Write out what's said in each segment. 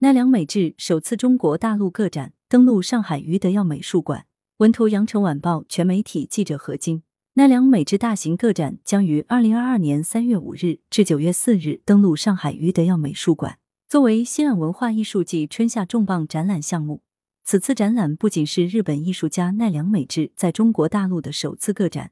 奈良美智首次中国大陆个展登陆上海余德耀美术馆。文图：羊城晚报全媒体记者何晶。奈良美智大型个展将于二零二二年三月五日至九月四日登陆上海余德耀美术馆。作为西岸文化艺术季春夏重磅展览项目，此次展览不仅是日本艺术家奈良美智在中国大陆的首次个展，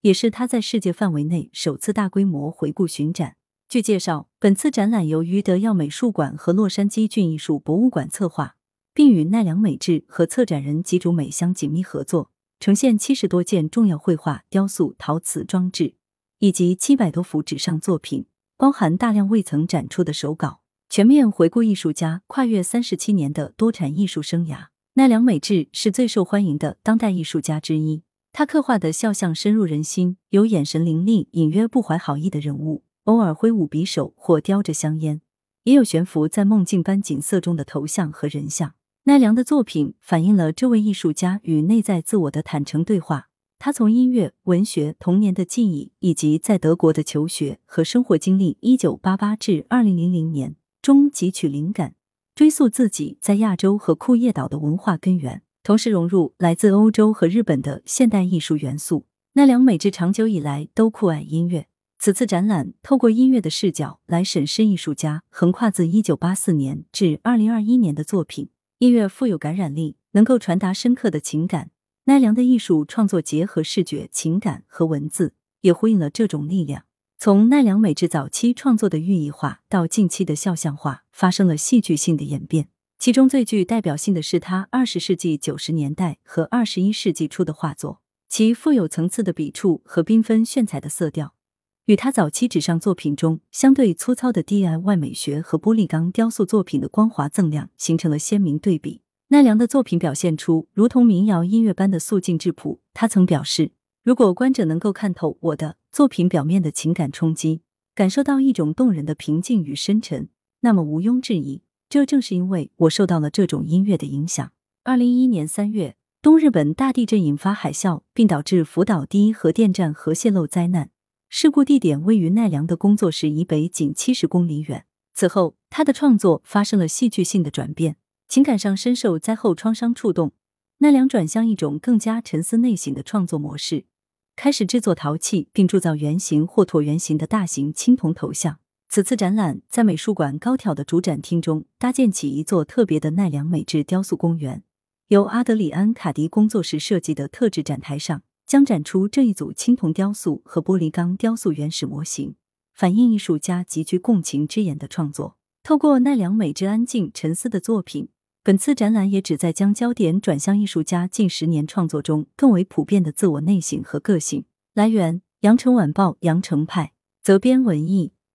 也是他在世界范围内首次大规模回顾巡展。据介绍，本次展览由于德耀美术馆和洛杉矶郡艺术博物馆策划，并与奈良美智和策展人吉竹美香紧密合作，呈现七十多件重要绘画、雕塑、陶瓷装置以及七百多幅纸上作品，包含大量未曾展出的手稿。全面回顾艺术家跨越三十七年的多产艺术生涯，奈良美智是最受欢迎的当代艺术家之一。他刻画的肖像深入人心，有眼神凌厉、隐约不怀好意的人物，偶尔挥舞匕首或叼着香烟，也有悬浮在梦境般景色中的头像和人像。奈良的作品反映了这位艺术家与内在自我的坦诚对话。他从音乐、文学、童年的记忆以及在德国的求学和生活经历（一九八八至二零零零年）。中汲取灵感，追溯自己在亚洲和库页岛的文化根源，同时融入来自欧洲和日本的现代艺术元素。奈良美智长久以来都酷爱音乐，此次展览透过音乐的视角来审视艺术家横跨自一九八四年至二零二一年的作品。音乐富有感染力，能够传达深刻的情感。奈良的艺术创作结合视觉、情感和文字，也呼应了这种力量。从奈良美智早期创作的寓意画到近期的肖像画，发生了戏剧性的演变。其中最具代表性的是他二十世纪九十年代和二十一世纪初的画作，其富有层次的笔触和缤纷炫彩的色调，与他早期纸上作品中相对粗糙的 DIY 美学和玻璃钢雕塑作品的光滑锃亮形成了鲜明对比。奈良的作品表现出如同民谣音乐般的素净质朴。他曾表示。如果观者能够看透我的作品表面的情感冲击，感受到一种动人的平静与深沉，那么毋庸置疑，这正是因为我受到了这种音乐的影响。二零一一年三月，东日本大地震引发海啸，并导致福岛第一核电站核泄漏灾难。事故地点位于奈良的工作室以北仅七十公里远。此后，他的创作发生了戏剧性的转变，情感上深受灾后创伤触动，奈良转向一种更加沉思内省的创作模式。开始制作陶器，并铸造圆形或椭圆形的大型青铜头像。此次展览在美术馆高挑的主展厅中搭建起一座特别的奈良美智雕塑公园。由阿德里安·卡迪工作室设计的特制展台上，将展出这一组青铜雕塑和玻璃钢雕塑原始模型，反映艺术家极具共情之眼的创作。透过奈良美智安静沉思的作品。本次展览也旨在将焦点转向艺术家近十年创作中更为普遍的自我内省和个性。来源：羊城晚报羊城派，责编：文艺。